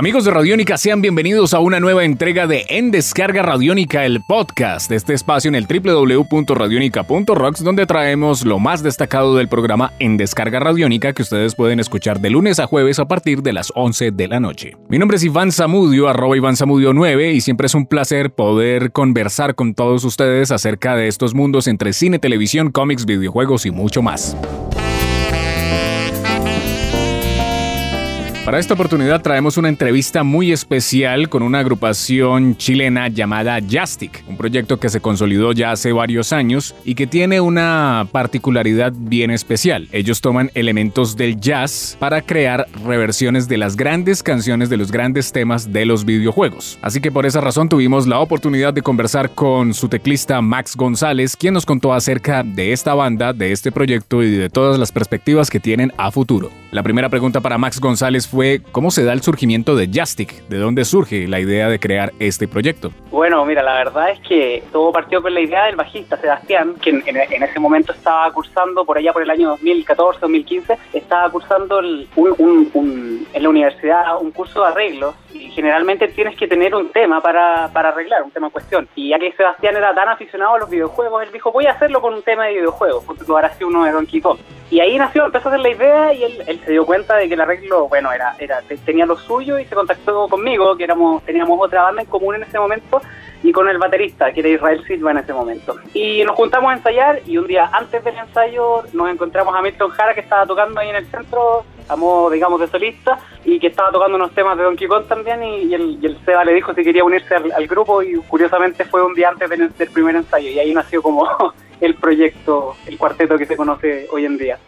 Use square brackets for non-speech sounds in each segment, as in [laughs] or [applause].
Amigos de Radiónica, sean bienvenidos a una nueva entrega de En Descarga Radiónica, el podcast, este espacio en el www.radionica.rocks, donde traemos lo más destacado del programa En Descarga Radiónica que ustedes pueden escuchar de lunes a jueves a partir de las 11 de la noche. Mi nombre es Iván Zamudio, arroba Iván Zamudio 9, y siempre es un placer poder conversar con todos ustedes acerca de estos mundos entre cine, televisión, cómics, videojuegos y mucho más. Para esta oportunidad traemos una entrevista muy especial con una agrupación chilena llamada Jastic, un proyecto que se consolidó ya hace varios años y que tiene una particularidad bien especial. Ellos toman elementos del jazz para crear reversiones de las grandes canciones de los grandes temas de los videojuegos. Así que por esa razón tuvimos la oportunidad de conversar con su teclista Max González, quien nos contó acerca de esta banda, de este proyecto y de todas las perspectivas que tienen a futuro. La primera pregunta para Max González fue cómo se da el surgimiento de Justic, de dónde surge la idea de crear este proyecto. Bueno, mira, la verdad es que todo partió con la idea del bajista Sebastián, que en, ese momento estaba cursando, por allá por el año 2014-2015, estaba cursando en la universidad un curso de arreglos y generalmente tienes que tener un tema para, para arreglar, un tema en cuestión. Y ya que Sebastián era tan aficionado a los videojuegos, él dijo, voy a hacerlo con un tema de videojuegos, porque ahora sí uno de Donkey Kong. Y ahí nació, empezó a hacer la idea y él, él se dio cuenta de que el arreglo, bueno, era, era tenía lo suyo y se contactó conmigo, que éramos teníamos otra banda en común en ese momento, y con el baterista, que era Israel Silva en ese momento. Y nos juntamos a ensayar y un día antes del ensayo nos encontramos a Milton Jara, que estaba tocando ahí en el centro, a modo, digamos, de solista, y que estaba tocando unos temas de Donkey Kong también, y, el, y el, Seba le dijo si quería unirse al, grupo, y curiosamente fue un día antes del, del primer ensayo, y ahí nació como [laughs] el proyecto, el cuarteto que se conoce hoy en día.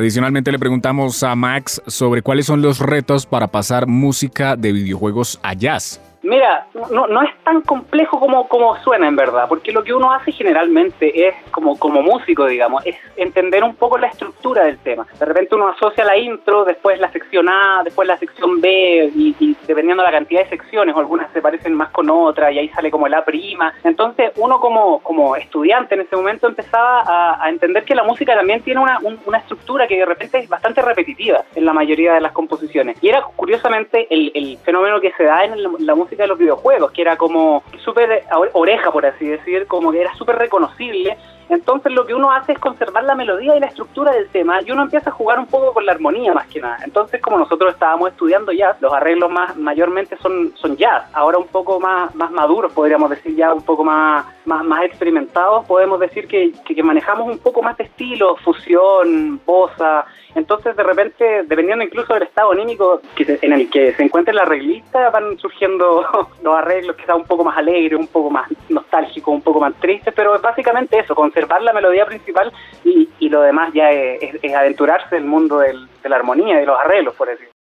Adicionalmente le preguntamos a Max sobre cuáles son los retos para pasar música de videojuegos a jazz. Mira, no, es tan complejo como, como suena en verdad, porque lo que uno hace generalmente es, como, como músico, digamos, es entender un poco la estructura del tema. De repente uno asocia la intro, después la sección A, después la sección B, y, dependiendo de la cantidad de secciones, algunas se parecen más con otras, y ahí sale como la prima. Entonces uno como, como estudiante en ese momento empezaba a, entender que la música también tiene una, una estructura que de repente es bastante repetitiva en la mayoría de las composiciones. Y era curiosamente el, el fenómeno que se da en la música de los videojuegos, que era como súper oreja, por así decir, como que era súper reconocible. Entonces lo que uno hace es conservar la melodía y la estructura del tema y uno empieza a jugar un poco con la armonía más que nada. Entonces como nosotros estábamos estudiando jazz, los arreglos más mayormente son, son jazz, ahora un poco más, más maduros, podríamos decir ya un poco más, más, experimentados, podemos decir que, que, manejamos un poco más de estilo, fusión, bossa, entonces, de repente, dependiendo incluso del estado anímico en el que se encuentre la arreglista, van surgiendo [laughs] los arreglos que quizás un poco más alegres, un poco más nostálgicos, un poco más tristes, pero es básicamente eso, conservar la melodía principal y, lo demás ya es, aventurarse en el mundo de la armonía y de los arreglos, por decirlo.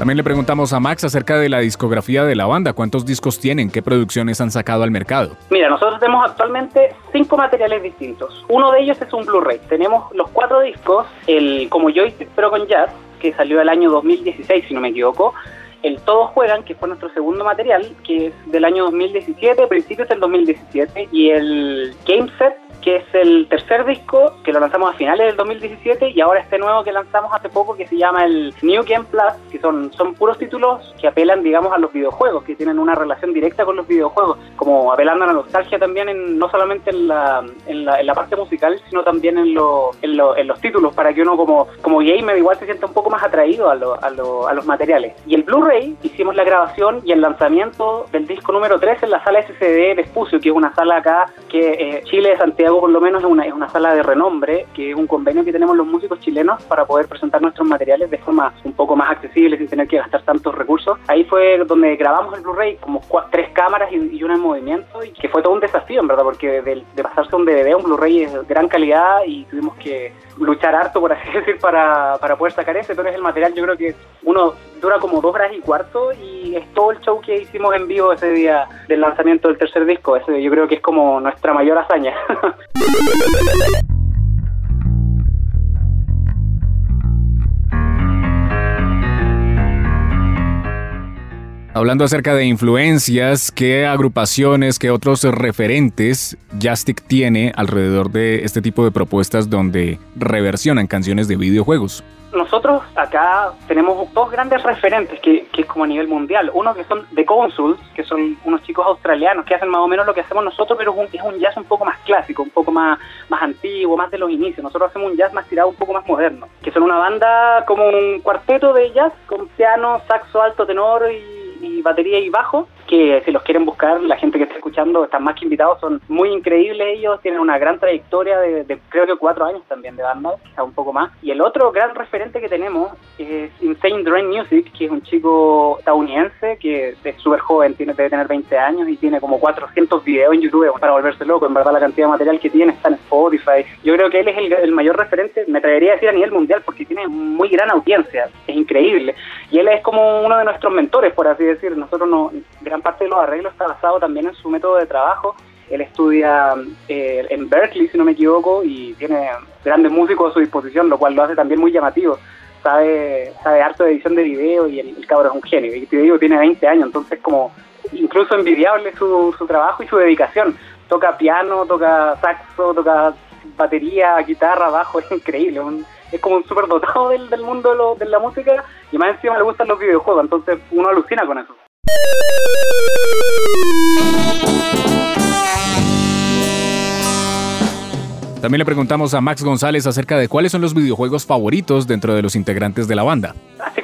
También le preguntamos a Max acerca de la discografía de la banda. ¿Cuántos discos tienen? ¿Qué producciones han sacado al mercado? Mira, nosotros tenemos actualmente cinco materiales distintos. Uno de ellos es un Blu-ray. Tenemos los cuatro discos, el como Joystick pero con Jazz, que salió el año 2016, si no me equivoco. El Todos Juegan, que fue nuestro segundo material, que es del año 2017, principios del 2017. Y el Game Set, que es el tercer disco que lo lanzamos a finales del 2017 y ahora este nuevo que lanzamos hace poco que se llama el New Game Plus, que son, son puros títulos que apelan, digamos, a los videojuegos, que tienen una relación directa con los videojuegos, como apelando a la nostalgia también, en, no solamente en la, en la, en la parte musical, sino también en, lo, en, lo, en, los títulos, para que uno como, como gamer igual se sienta un poco más atraído a, lo, a, a los materiales. Y el Blu-ray, hicimos la grabación y el lanzamiento del disco número 3 en la sala SCD de Espucio, que es una sala acá que eh, Chile, Santiago, por lo menos es una, es una sala de renombre, que es un convenio que tenemos los músicos chilenos para poder presentar nuestros materiales de forma un poco más accesible sin tener que gastar tantos recursos. Ahí fue donde grabamos el Blu-ray, como tres cámaras y, una en movimiento, y que fue todo un desafío, en verdad, porque de, de pasarse un DVD a un Blu-ray es de gran calidad y tuvimos que luchar harto, por así [laughs] decir, para, para poder sacar ese, pero es el material, yo creo que uno dura como dos horas y cuarto y es todo el show que hicimos en vivo ese día del lanzamiento del tercer disco. Ese yo creo que es como nuestra mayor hazaña. [laughs] Hablando acerca de influencias, ¿qué agrupaciones, qué otros referentes Jastic tiene alrededor de este tipo de propuestas donde reversionan canciones de videojuegos? Nosotros acá tenemos dos grandes referentes que, que es como a nivel mundial. Uno que son The Consuls, que son unos chicos australianos que hacen más o menos lo que hacemos nosotros, pero es un, es un jazz un poco más clásico, un poco más, más antiguo, más de los inicios. Nosotros hacemos un jazz más tirado, un poco más moderno. Que son una banda como un cuarteto de jazz con piano, saxo, alto, tenor y y batería y bajo, que si los quieren buscar, la gente que está escuchando están más que invitados, son muy increíbles ellos, tienen una gran trayectoria de, creo que cuatro años también de banda, quizá un poco más. Y el otro gran referente que tenemos es Insane Drain Music, que es un chico estadounidense que es súper joven, tiene, debe tener 20 años y tiene como 400 videos en YouTube para volverse loco. En verdad la cantidad de material que tiene está en Spotify. Yo creo que él es el, el mayor referente, me atrevería a decir a nivel mundial, porque tiene muy gran audiencia, es increíble. Y él es como uno de nuestros mentores, por así decir. Nosotros no, gran parte de los arreglos está basado también en su método de trabajo. Él estudia eh, en Berkeley, si no me equivoco, y tiene grandes músicos a su disposición, lo cual lo hace también muy llamativo. Sabe, sabe harto de edición de video y el, cabrón es un genio. Y te digo, tiene 20 años, entonces como incluso envidiable su, su trabajo y su dedicación. Toca piano, toca saxo, toca batería, guitarra, bajo, [laughs] es increíble. Es como un súper dotado del, del mundo de, la música y más encima le gustan los videojuegos, entonces uno alucina con eso. También le preguntamos a Max González acerca de cuáles son los videojuegos favoritos dentro de los integrantes de la banda.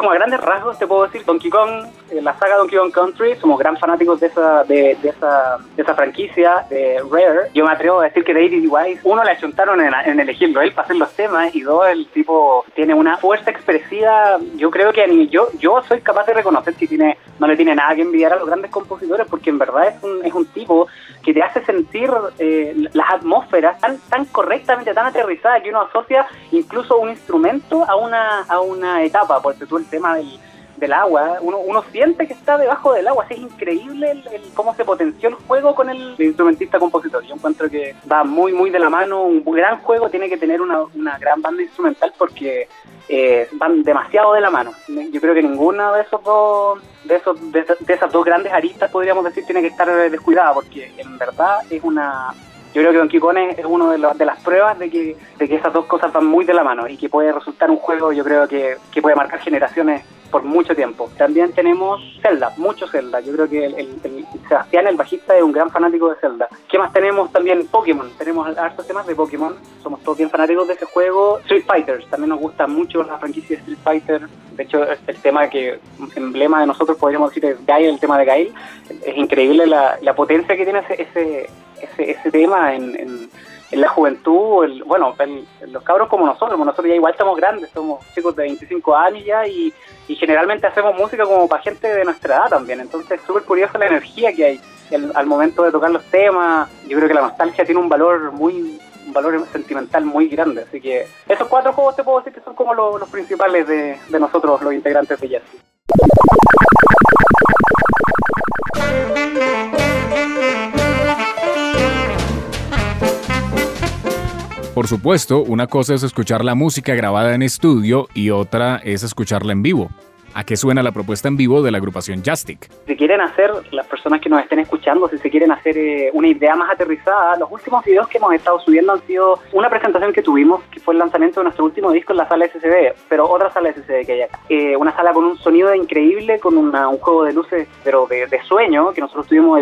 Como a grandes rasgos te puedo decir Donkey Kong, eh, la saga Donkey Kong Country, somos gran fanáticos de esa, de, esa, de esa franquicia de Rare. Yo me atrevo a decir que David Wise, uno le achuntaron en, en elegirlo él para hacer los temas y dos, el tipo tiene una fuerza expresiva, yo creo que a yo, yo soy capaz de reconocer que tiene, no le tiene nada que envidiar a los grandes compositores porque en verdad es un, es un tipo que te hace sentir eh, las atmósferas tan, tan correctamente, tan aterrizadas que uno asocia incluso un instrumento a una, a una etapa, porque tú el tema del, del agua, uno, uno siente que está debajo del agua, es increíble el, cómo se potenció el juego con el instrumentista compositor. Yo encuentro que va muy, muy de la mano, un gran juego tiene que tener una, una gran banda instrumental porque eh, van demasiado de la mano. Yo creo que ninguna de esos dos, de esos, de, esas dos grandes aristas podríamos decir tiene que estar descuidada, porque en verdad es una yo creo que Don Kong es una de, de, las pruebas de que, de que esas dos cosas van muy de la mano y que puede resultar un juego, yo creo que, que puede marcar generaciones por mucho tiempo. También tenemos Zelda, mucho Zelda. Yo creo que el, Sebastián, el bajista, es un gran fanático de Zelda. ¿Qué más tenemos? También Pokémon. Tenemos hartos temas de Pokémon. Somos todos bien fanáticos de ese juego. Street Fighter. También nos gusta mucho la franquicia de Street Fighter. De hecho, el tema que emblema de nosotros podríamos decir es Gail, el tema de Gail. Es increíble la, la potencia que tiene ese, ese, ese, ese tema en en la juventud, bueno, los cabros como nosotros, nosotros ya igual estamos grandes, somos chicos de 25 años ya y, generalmente hacemos música como para gente de nuestra edad también, entonces es súper curiosa la energía que hay al momento de tocar los temas, yo creo que la nostalgia tiene un valor muy un valor sentimental muy grande, así que esos cuatro juegos te puedo decir que son como los principales de, de nosotros, los integrantes de Jazz. Por supuesto, una cosa es escuchar la música grabada en estudio y otra es escucharla en vivo. ¿A qué suena la propuesta en vivo de la agrupación Jastic? Si quieren hacer, las personas que nos estén escuchando, si se quieren hacer eh, una idea más aterrizada, los últimos videos que hemos estado subiendo han sido una presentación que tuvimos, que fue el lanzamiento de nuestro último disco en la sala SCD, pero otra sala SCD que hay acá. Eh, una sala con un sonido increíble, con un juego de luces, pero de, sueño, que nosotros tuvimos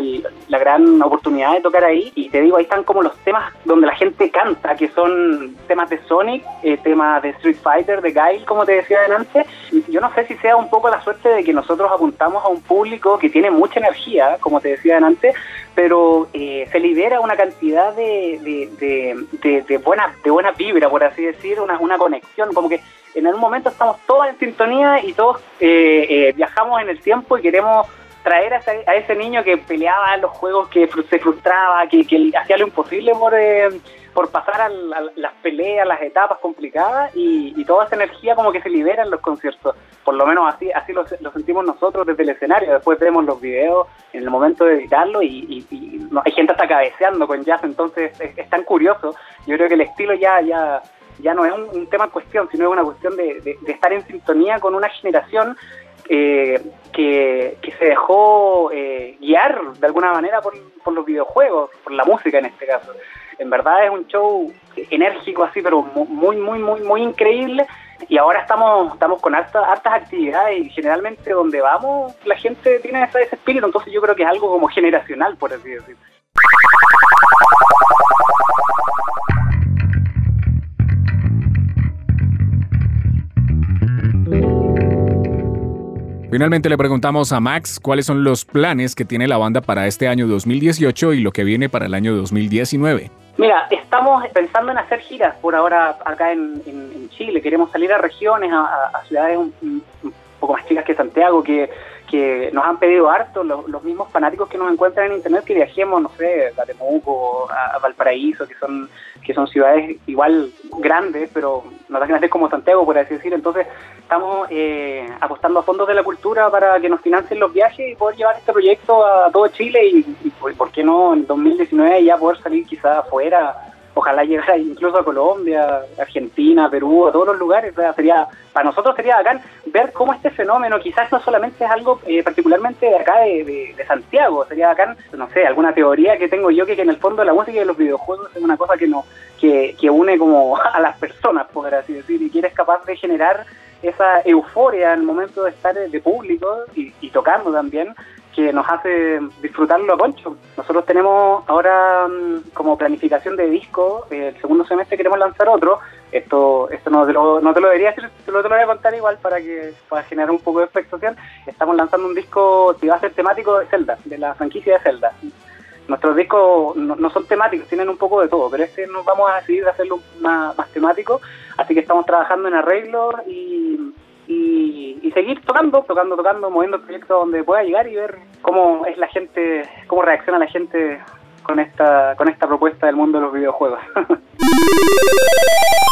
la gran oportunidad de tocar ahí. Y te digo, ahí están como los temas donde la gente canta, que son temas de Sonic, eh, temas de Street Fighter, de Guile, como te decía adelante. Yo no sé si sea un un poco la suerte de que nosotros apuntamos a un público que tiene mucha energía, como te decía antes, pero eh, se libera una cantidad de, de, de, buena, de buena vibra, por así decir, una, una conexión, como que en algún momento estamos todos en sintonía y todos eh, eh, viajamos en el tiempo y queremos traer a ese, a ese, niño que peleaba en los juegos, que se frustraba, que, hacía lo imposible por, por pasar a, las peleas, las etapas complicadas y, toda esa energía como que se libera en los conciertos. Por lo menos así así lo, sentimos nosotros desde el escenario. Después vemos los videos en el momento de editarlo y, hay gente hasta cabeceando con jazz, entonces es, tan curioso. Yo creo que el estilo ya ya ya no es un, tema en cuestión, sino es una cuestión de, estar en sintonía con una generación eh, que, se dejó eh, guiar de alguna manera por, por los videojuegos, por la música en este caso en verdad es un show enérgico así, pero muy, muy, muy, muy increíble. Y ahora estamos, estamos con hartas, hartas actividades y generalmente donde vamos la gente tiene ese, ese espíritu, entonces yo creo que es algo como generacional, por así decirlo. Finalmente le preguntamos a Max cuáles son los planes que tiene la banda para este año 2018 y lo que viene para el año 2019. Mira, estamos pensando en hacer giras por ahora acá en, Chile. Queremos salir a regiones, a, ciudades un, poco más chicas que Santiago, que, que nos han pedido harto, los, mismos fanáticos que nos encuentran en internet, que viajemos, no sé, a Temuco, a, Valparaíso, que son que son ciudades igual grandes, pero no tan grandes como Santiago, por así decir. Entonces, estamos eh, apostando a fondos de la cultura para que nos financien los viajes y poder llevar este proyecto a todo Chile y, y ¿por qué no en 2019 ya poder salir quizás afuera ojalá llegara incluso a Colombia, Argentina, Perú, todos los lugares. sería Para nosotros sería bacán ver cómo este fenómeno quizás no solamente es algo eh, particularmente de acá de, Santiago, sería bacán, no sé, alguna teoría que tengo yo que, en el fondo la música y los videojuegos es una cosa que, no, que, que une como [laughs] a las personas, por así decir, y que eres capaz de generar esa euforia el momento de estar de público y, y tocando también, que nos hace disfrutarlo a concho. Nosotros tenemos ahora mm, como planificación de disco, eh, el segundo semestre queremos lanzar otro. Esto esto no te lo, no te lo debería decir, te lo, te lo voy a contar igual para que para generar un poco de expectación. Estamos lanzando un disco que va a ser temático de Zelda, de la franquicia de Zelda. Nuestros discos no, son temáticos, tienen un poco de todo, pero este nos vamos a decidir hacerlo más, más temático, así que estamos trabajando en arreglos y y, seguir tocando, tocando, tocando, moviendo el proyecto donde pueda llegar y ver cómo es la gente, cómo reacciona la gente con esta, con esta propuesta del mundo de los videojuegos. [laughs]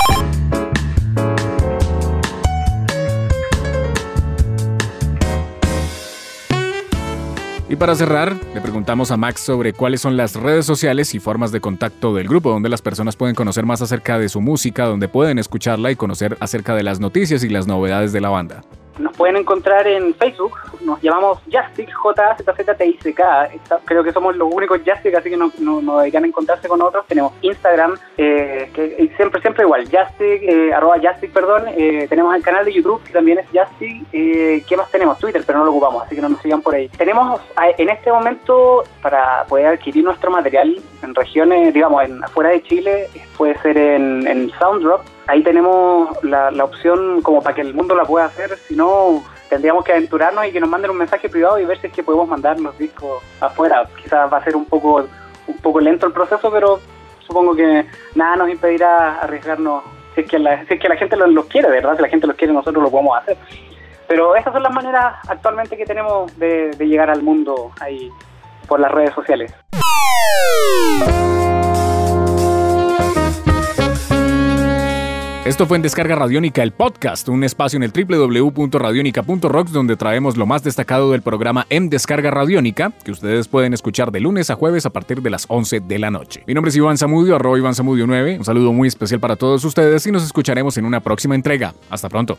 Y para cerrar, le preguntamos a Max sobre cuáles son las redes sociales y formas de contacto del grupo, donde las personas pueden conocer más acerca de su música, donde pueden escucharla y conocer acerca de las noticias y las novedades de la banda. Nos pueden encontrar en Facebook, nos llamamos Jastic, J-Z-Z-T-I-C-K. Creo que somos los únicos Jastic, así que no, no, no a encontrarse con otros. Tenemos Instagram, eh, que siempre, siempre igual, Jastic, eh, arroba Jastic, perdón. Eh, tenemos el canal de YouTube, que también es Jastic. ¿Qué más tenemos? Twitter, pero no lo ocupamos, así que no nos sigan por ahí. Tenemos en este momento, para poder adquirir nuestro material en regiones, digamos, en, afuera de Chile, puede ser en, en Sounddrop ahí tenemos la, la opción como para que el mundo la pueda hacer, si no tendríamos que aventurarnos y que nos manden un mensaje privado y ver si es que podemos mandar los discos afuera. Quizás va a ser un poco un poco lento el proceso, pero supongo que nada nos impedirá arriesgarnos si es que la, si es que la gente los, quiere, ¿verdad? Si la gente los quiere, nosotros lo podemos hacer. Pero esas son las maneras actualmente que tenemos de, de llegar al mundo ahí por las redes sociales. Esto fue en Descarga Radiónica, el podcast, un espacio en el www.radionica.rocks donde traemos lo más destacado del programa En Descarga Radiónica, que ustedes pueden escuchar de lunes a jueves a partir de las 11 de la noche. Mi nombre es Iván Zamudio, arroba Iván Zamudio 9. Un saludo muy especial para todos ustedes y nos escucharemos en una próxima entrega. Hasta pronto.